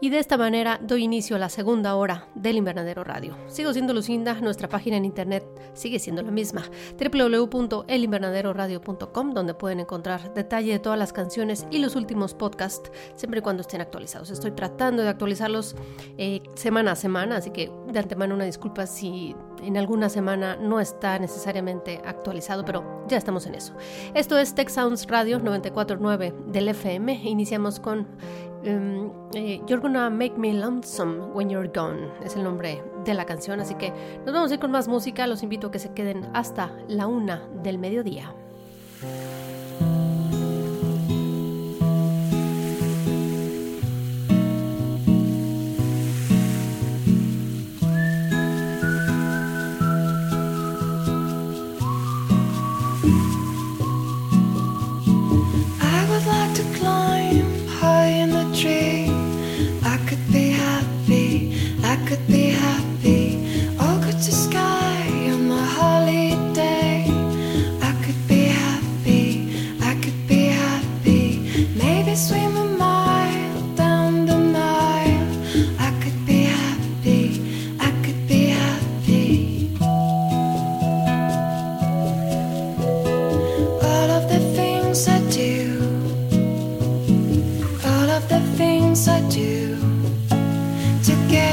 Y de esta manera doy inicio a la segunda hora del Invernadero Radio. Sigo siendo Lucinda, nuestra página en internet sigue siendo la misma, www.elinvernaderoradio.com, donde pueden encontrar detalle de todas las canciones y los últimos podcasts, siempre y cuando estén actualizados. Estoy tratando de actualizarlos eh, semana a semana, así que de antemano una disculpa si en alguna semana no está necesariamente actualizado, pero ya estamos en eso. Esto es Tech Sounds Radio 949 del FM. Iniciamos con Em, eh, You're Gonna Make Me Lonesome When You're Gone es el nombre de la canción, así que nos vamos a ir con más música, los invito a que se queden hasta la una del mediodía. together.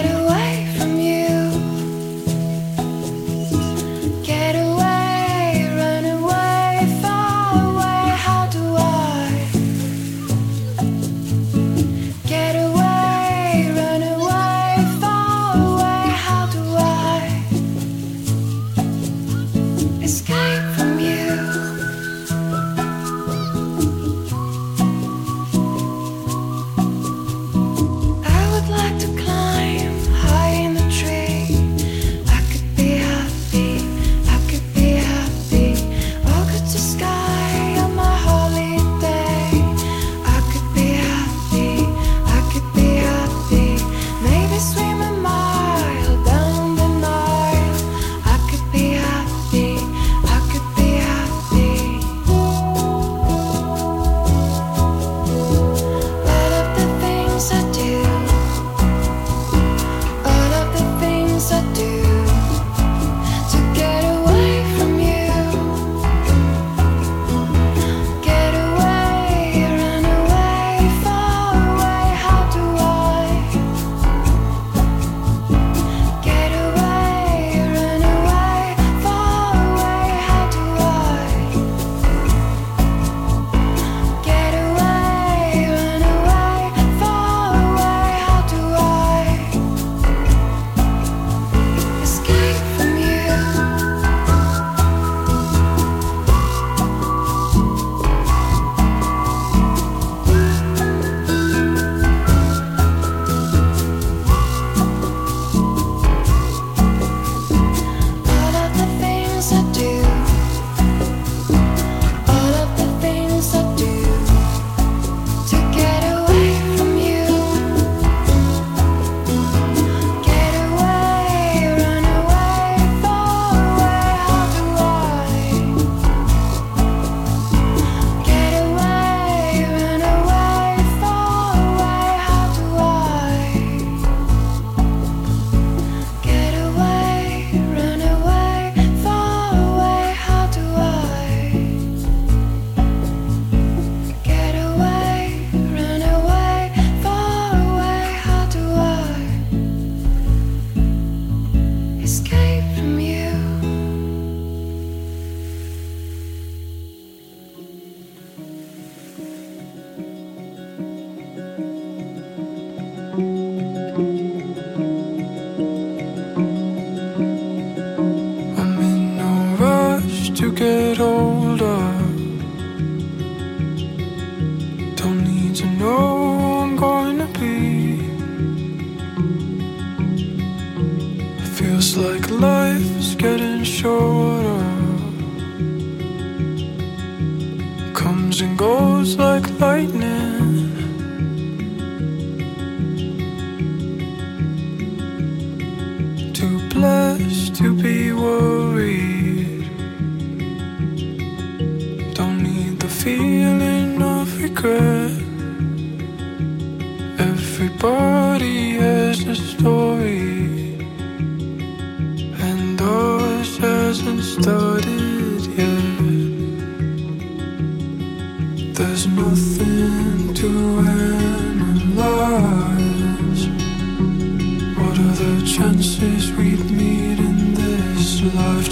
To be worried. Don't need the feeling of regret. Everybody has a story, and ours hasn't started yet. There's nothing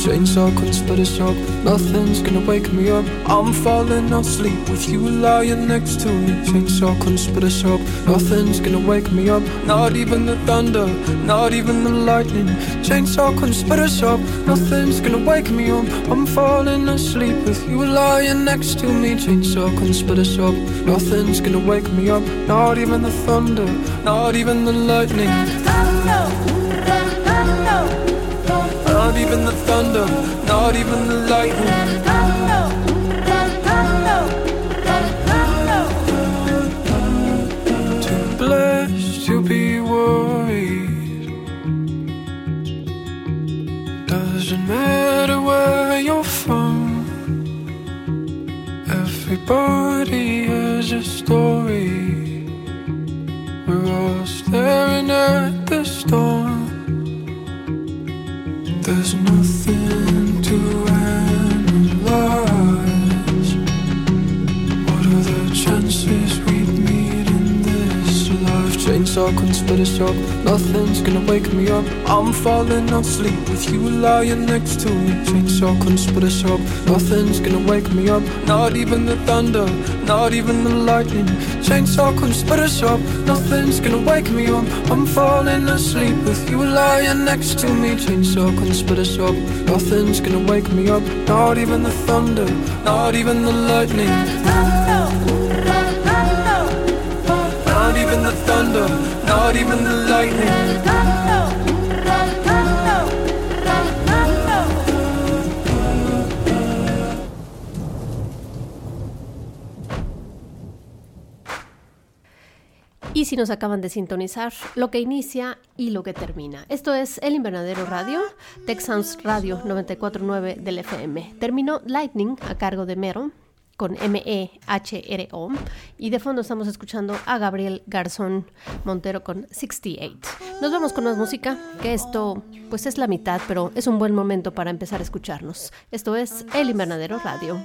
Chainsaw couldn't split us up. Nothing's gonna wake me up. I'm falling asleep with you lying next to me. Chainsaw couldn't split us up. Nothing's gonna wake me up. Not even the thunder, not even the lightning. Chainsaw couldn't split us up. Nothing's gonna wake me up. I'm falling asleep with you lying next to me. Chainsaw couldn't split us up. Nothing's gonna wake me up. Not even the thunder, not even the lightning. Not even the thunder, not even the lightning. Too blessed to be worried. Doesn't matter where you're from. Everybody chances we'd meet in this life? Chainsaw couldn't split us up. Nothing's gonna wake me up. I'm falling asleep with you lying next to me. Chainsaw couldn't split us up. Nothing's gonna wake me up. Not even the thunder, not even the lightning. Chainsaw couldn't split us up. Nothing's gonna wake me up. I'm falling asleep with you lying next to me. Chainsaw couldn't split us up. Nothing's gonna wake me up. Not even the thunder, not even the lightning. Y si nos acaban de sintonizar, lo que inicia y lo que termina. Esto es El Invernadero Radio, Texans Radio 949 del FM. Terminó Lightning a cargo de Mero con M-E-H-R-O y de fondo estamos escuchando a Gabriel Garzón Montero con 68. Nos vamos con más música, que esto pues es la mitad, pero es un buen momento para empezar a escucharnos. Esto es El Invernadero Radio.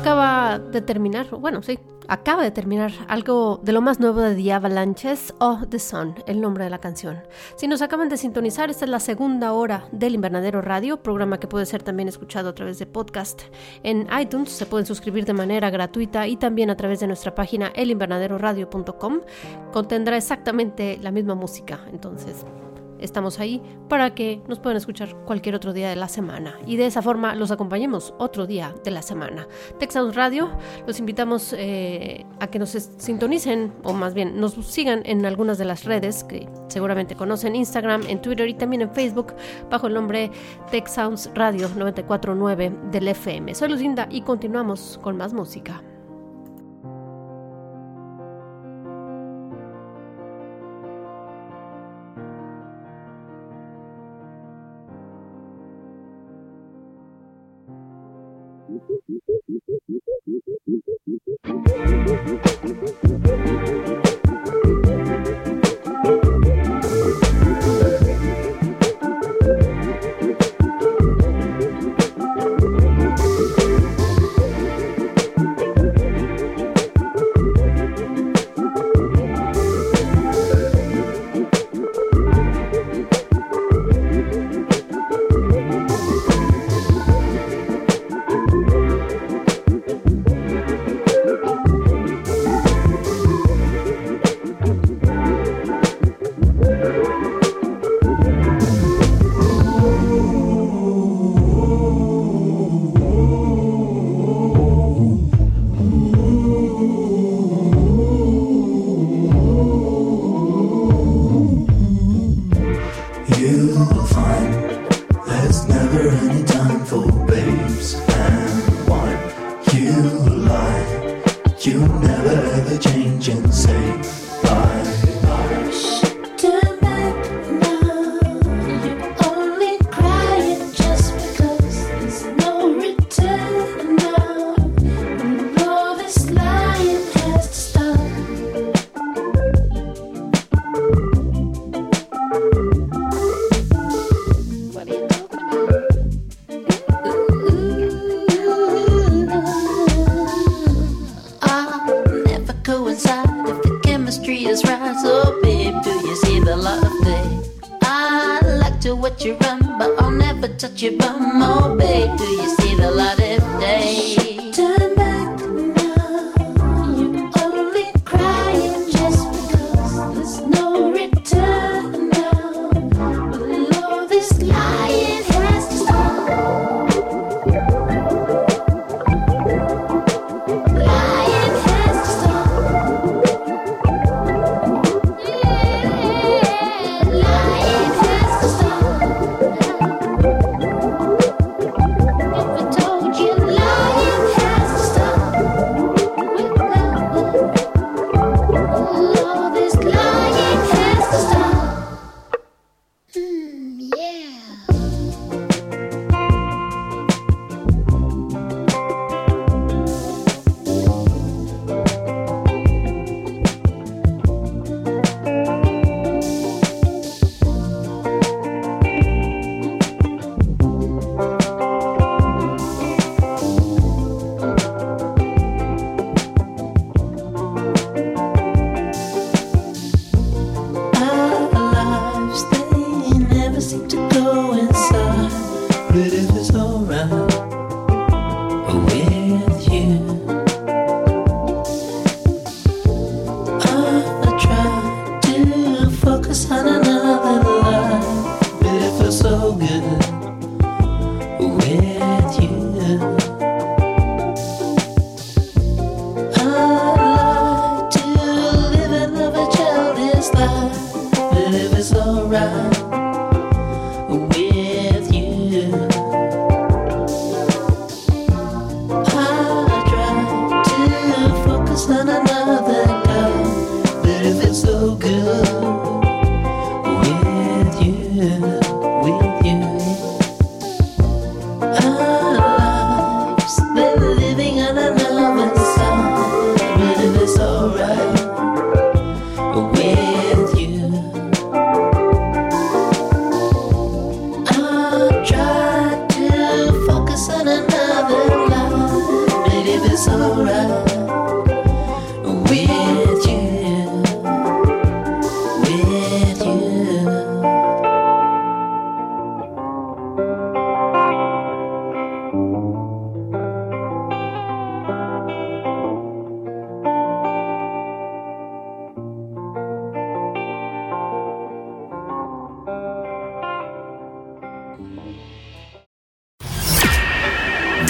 Acaba de terminar, bueno, sí, acaba de terminar algo de lo más nuevo de The Avalanches o The Sun, el nombre de la canción. Si nos acaban de sintonizar, esta es la segunda hora del Invernadero Radio, programa que puede ser también escuchado a través de podcast en iTunes. Se pueden suscribir de manera gratuita y también a través de nuestra página elinvernaderoradio.com. Contendrá exactamente la misma música, entonces estamos ahí para que nos puedan escuchar cualquier otro día de la semana y de esa forma los acompañemos otro día de la semana. Texas Radio, los invitamos eh, a que nos sintonicen o más bien nos sigan en algunas de las redes que seguramente conocen, Instagram, en Twitter y también en Facebook bajo el nombre Tech Sounds Radio 949 del FM. Soy Lucinda y continuamos con más música.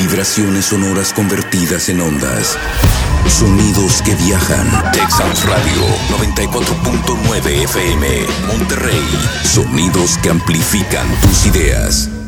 Vibraciones sonoras convertidas en ondas. Sonidos que viajan. Texas Radio 94.9 FM. Monterrey. Sonidos que amplifican tus ideas.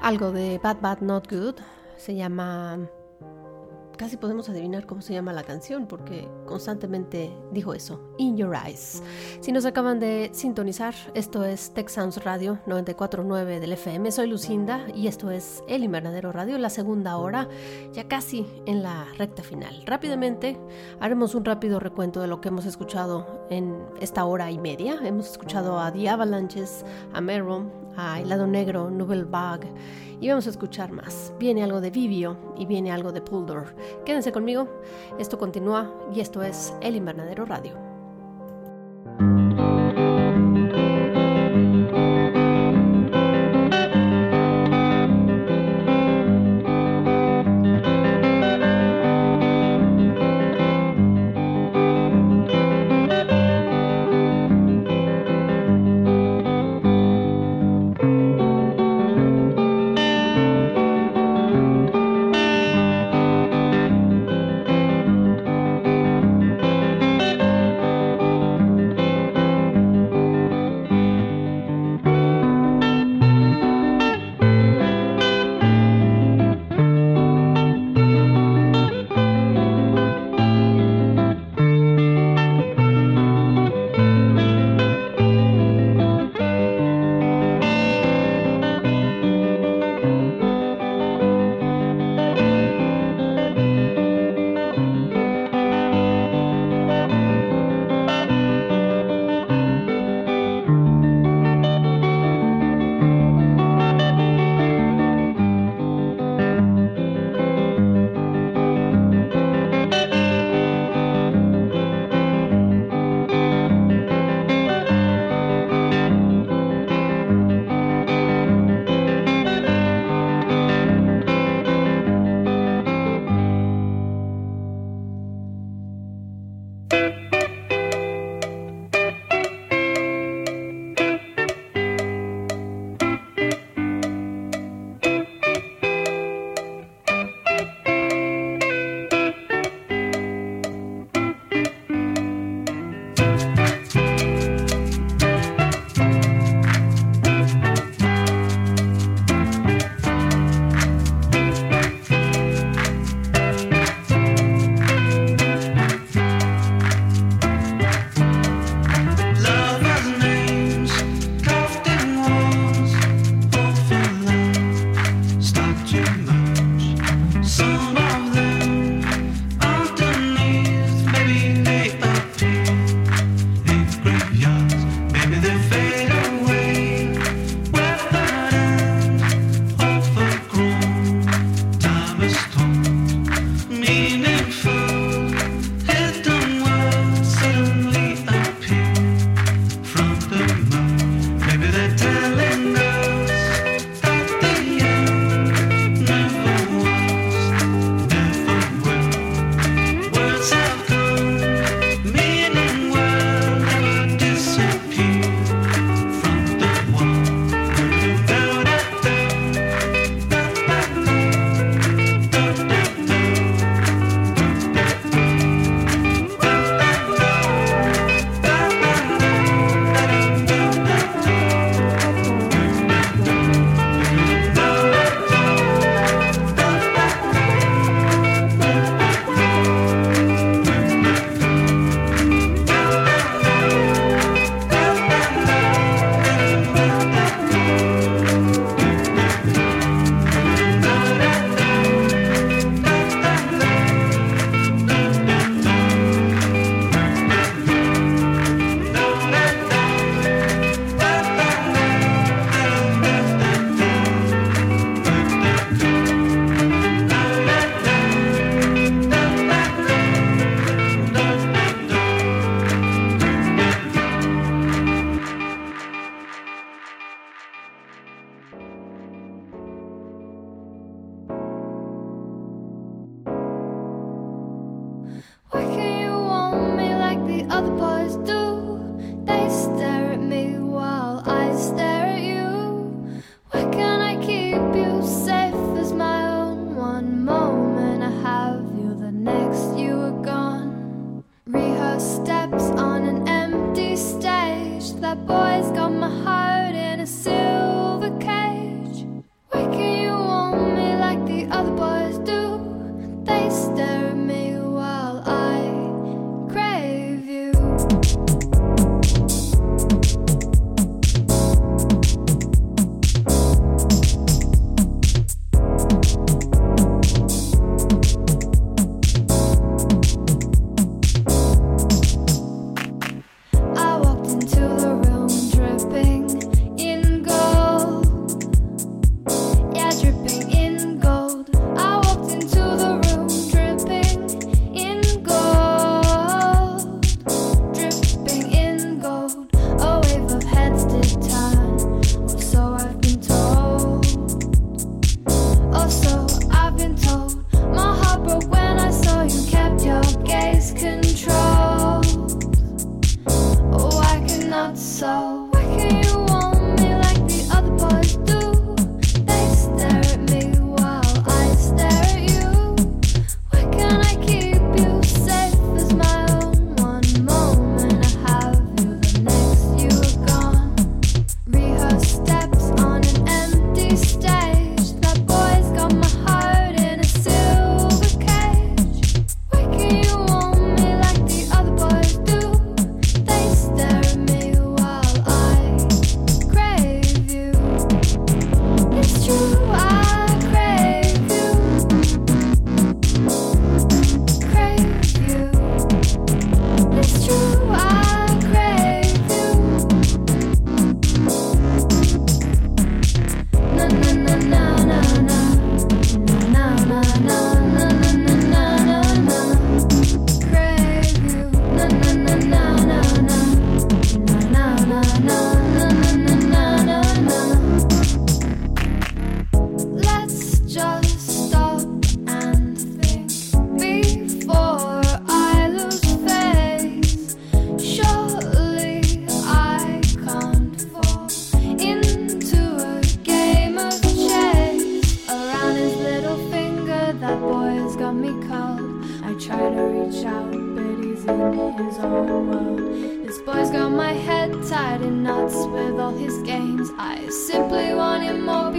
Algo de Bad Bad Not Good. Se llama... Casi podemos adivinar cómo se llama la canción porque constantemente dijo eso. In Your Eyes. Si nos acaban de sintonizar, esto es Tech Sounds Radio 949 del FM. Soy Lucinda y esto es El Invernadero Radio, la segunda hora, ya casi en la recta final. Rápidamente haremos un rápido recuento de lo que hemos escuchado en esta hora y media. Hemos escuchado a The Avalanches, a Meron, a Helado Negro, Nouvelle Vague y vamos a escuchar más. Viene algo de Vivio y viene algo de Puldor. Quédense conmigo, esto continúa y esto es El Invernadero Radio.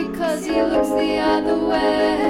Because he looks the other way.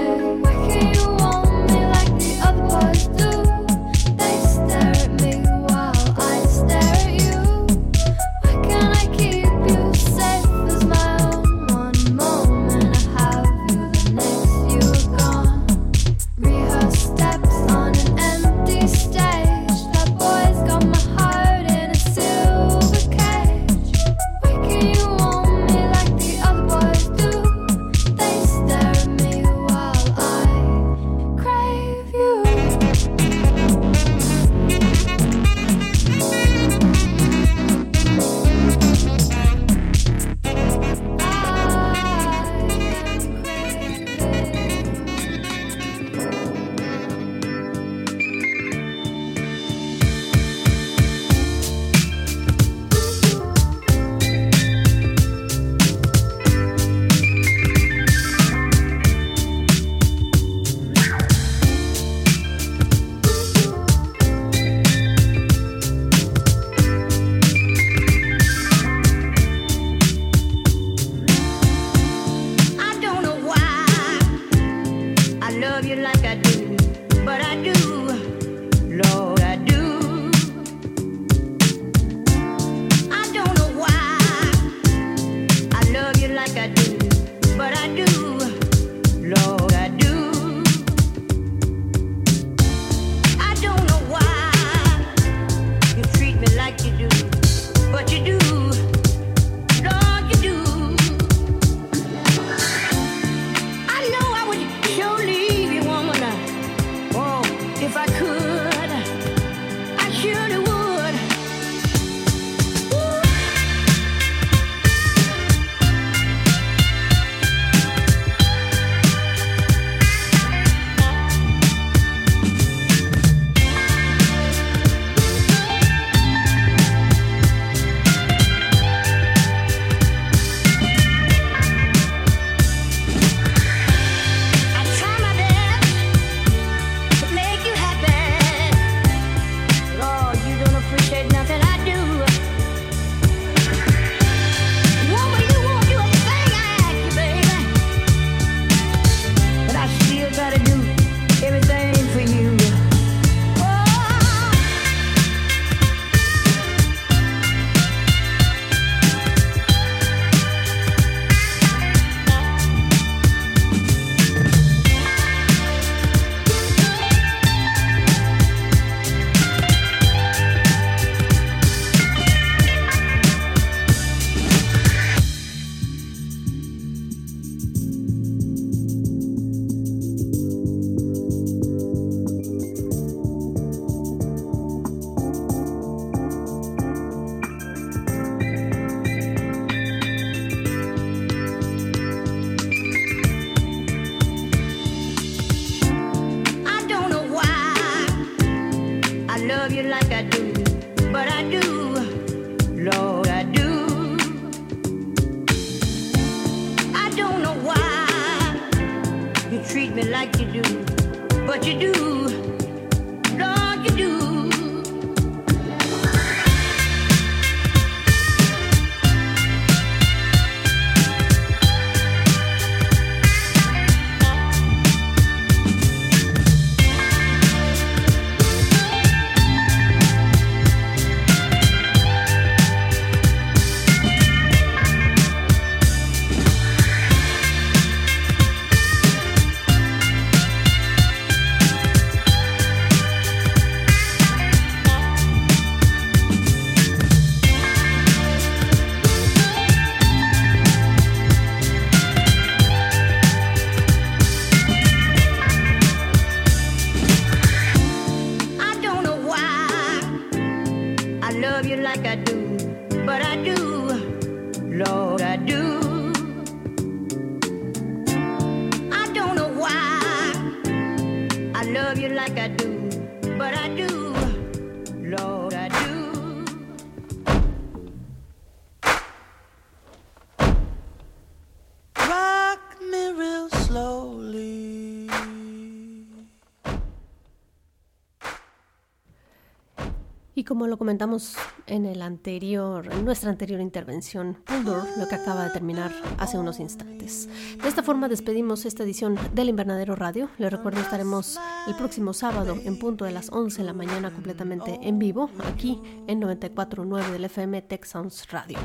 Como lo comentamos en el anterior, en nuestra anterior intervención, Puldor, lo que acaba de terminar hace unos instantes. De esta forma despedimos esta edición del Invernadero Radio. Les recuerdo estaremos el próximo sábado en punto de las 11 de la mañana completamente en vivo aquí en 94.9 del FM Tech Sounds Radio.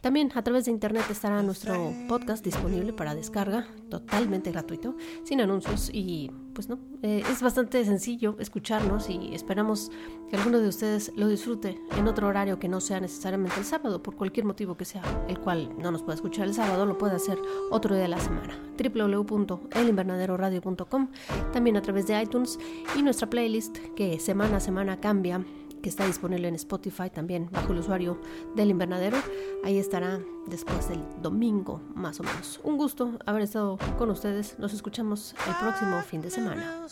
También a través de internet estará nuestro podcast disponible para descarga, totalmente gratuito, sin anuncios y pues no, eh, es bastante sencillo escucharnos y esperamos que alguno de ustedes lo disfrute en otro horario que no sea necesariamente el sábado, por cualquier motivo que sea, el cual no nos pueda escuchar el sábado, lo puede hacer otro día de la semana. www.elinvernaderoradio.com, también a través de iTunes y nuestra playlist que semana a semana cambia que está disponible en Spotify también bajo el usuario del invernadero. Ahí estará después del domingo, más o menos. Un gusto haber estado con ustedes. Nos escuchamos el próximo fin de semana.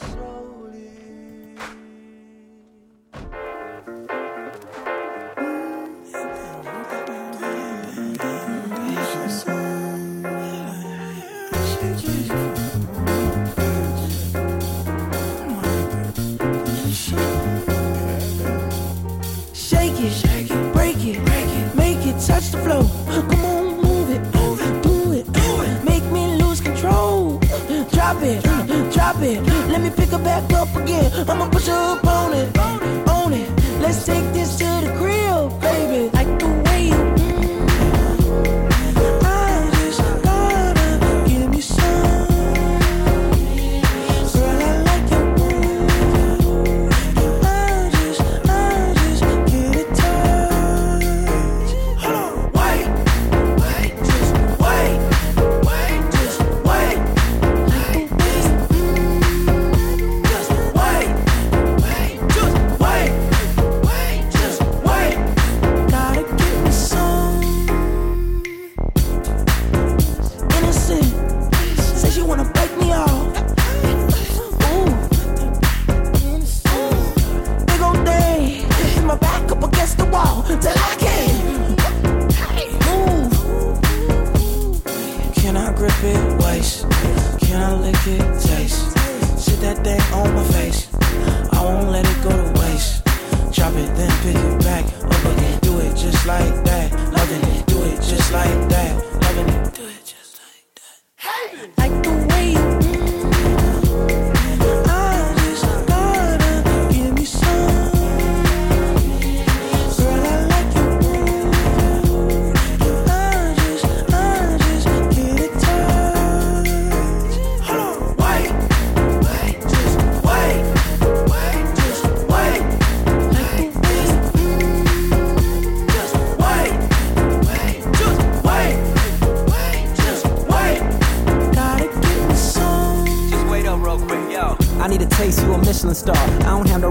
Drop it, drop it. Let me pick her back up again. I'ma push her up on it, on it. Let's take this to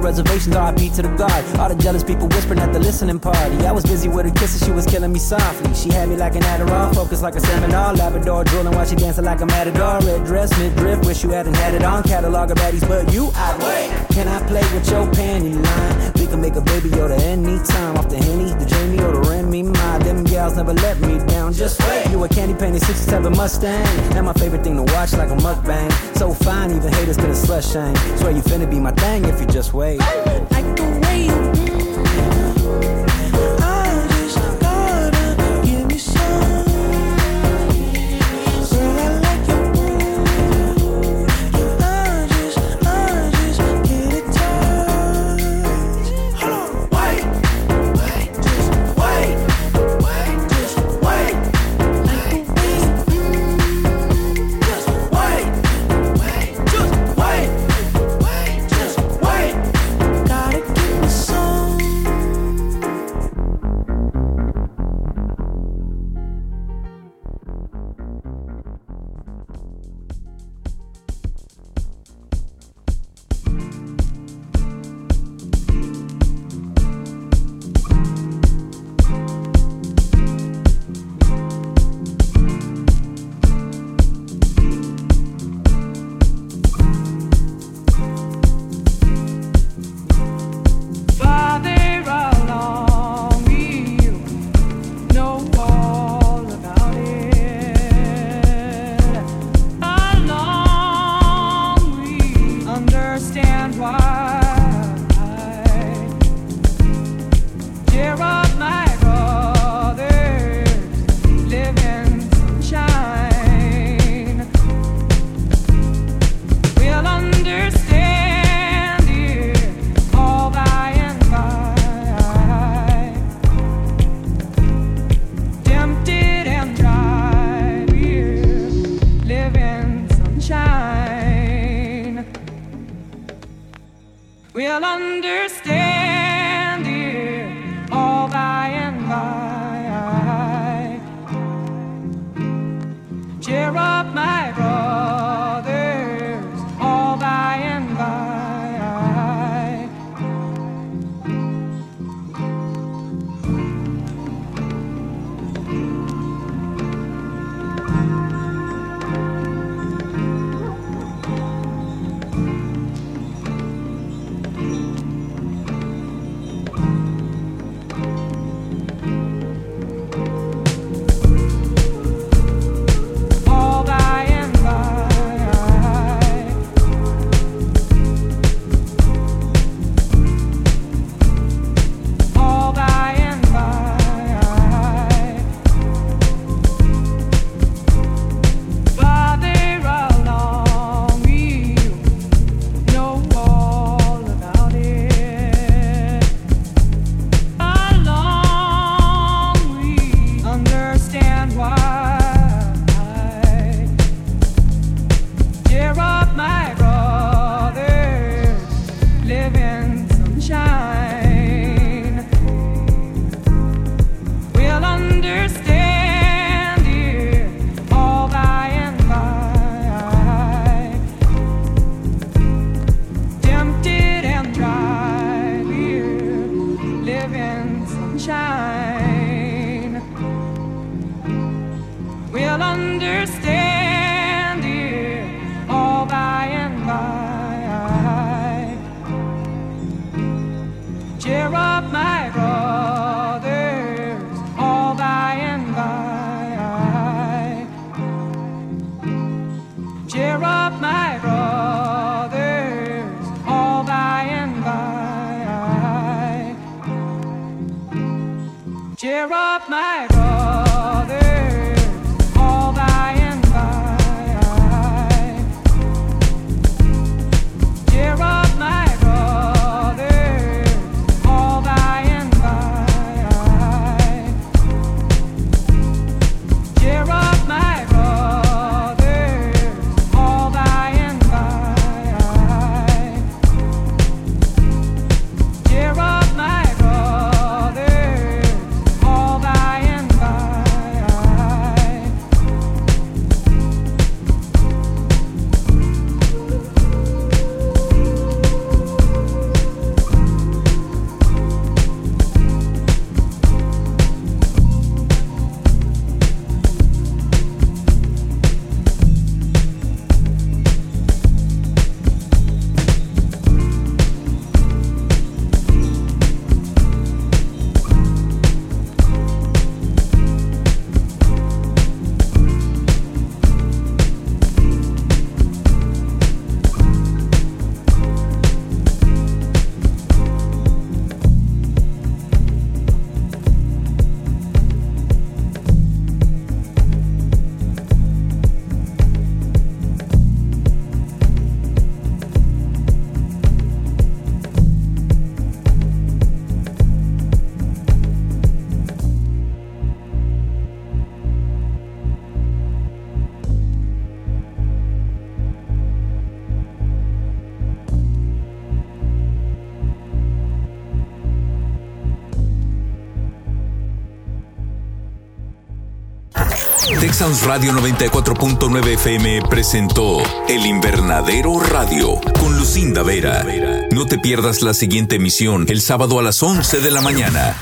reservations, RIP to the guard. All the jealous people whispering at the listening party. I was busy with her kisses, she was killing me softly. She had me like an Adderall, focused like a seminar. Labrador drooling while she dancing like a matador. Red dress, mid drift, wish you hadn't had it on. Catalog of baddies, but you, wait. Can I play with your panty line? We can make a baby Yoda anytime. Off the Henny, the Jamie, or the Remy. My them gals never let me down. Just wait. You a candy painted 67 Mustang. And my favorite thing to watch like a mukbang. So fine, even haters have slut shame. Swear you finna be my thing if you just wait. Like the way you. Radio 94.9 FM presentó El Invernadero Radio con Lucinda Vera. No te pierdas la siguiente emisión el sábado a las 11 de la mañana.